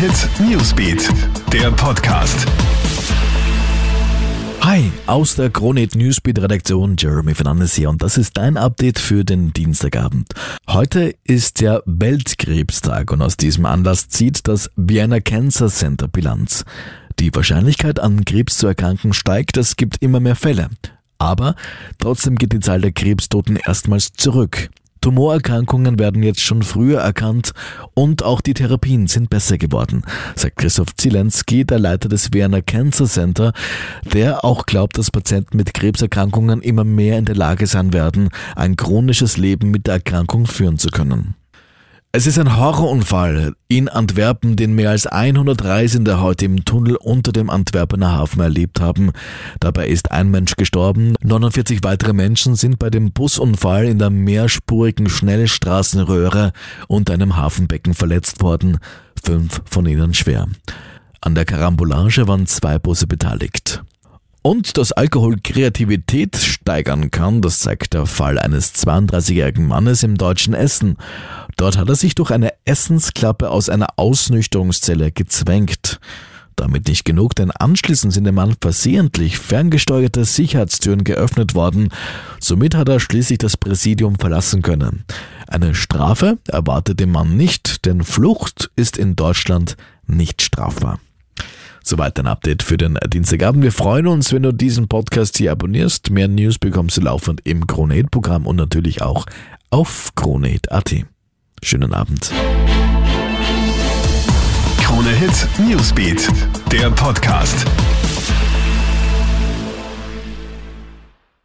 Hit Newsbeat, der Podcast. Hi, aus der Kronit Newsbeat Redaktion Jeremy Fernandes hier und das ist dein Update für den Dienstagabend. Heute ist der Weltkrebstag und aus diesem Anlass zieht das Vienna Cancer Center Bilanz. Die Wahrscheinlichkeit an Krebs zu erkranken steigt, es gibt immer mehr Fälle. Aber trotzdem geht die Zahl der Krebstoten erstmals zurück. Tumorerkrankungen werden jetzt schon früher erkannt und auch die Therapien sind besser geworden, sagt Christoph Zielenski, der Leiter des Werner Cancer Center, der auch glaubt, dass Patienten mit Krebserkrankungen immer mehr in der Lage sein werden, ein chronisches Leben mit der Erkrankung führen zu können. Es ist ein Horrorunfall in Antwerpen, den mehr als 100 Reisende heute im Tunnel unter dem Antwerpener Hafen erlebt haben. Dabei ist ein Mensch gestorben, 49 weitere Menschen sind bei dem Busunfall in der mehrspurigen Schnellstraßenröhre und einem Hafenbecken verletzt worden, fünf von ihnen schwer. An der Karambolage waren zwei Busse beteiligt. Und dass Alkohol Kreativität steigern kann, das zeigt der Fall eines 32-jährigen Mannes im deutschen Essen. Dort hat er sich durch eine Essensklappe aus einer Ausnüchterungszelle gezwängt. Damit nicht genug, denn anschließend sind dem Mann versehentlich ferngesteuerte Sicherheitstüren geöffnet worden. Somit hat er schließlich das Präsidium verlassen können. Eine Strafe erwartet dem Mann nicht, denn Flucht ist in Deutschland nicht strafbar. Soweit ein Update für den Dienstagabend. Wir freuen uns, wenn du diesen Podcast hier abonnierst. Mehr News bekommst du laufend im Kronehit-Programm und natürlich auch auf kronehit.at. Schönen Abend. Krone Hit Newsbeat, der Podcast.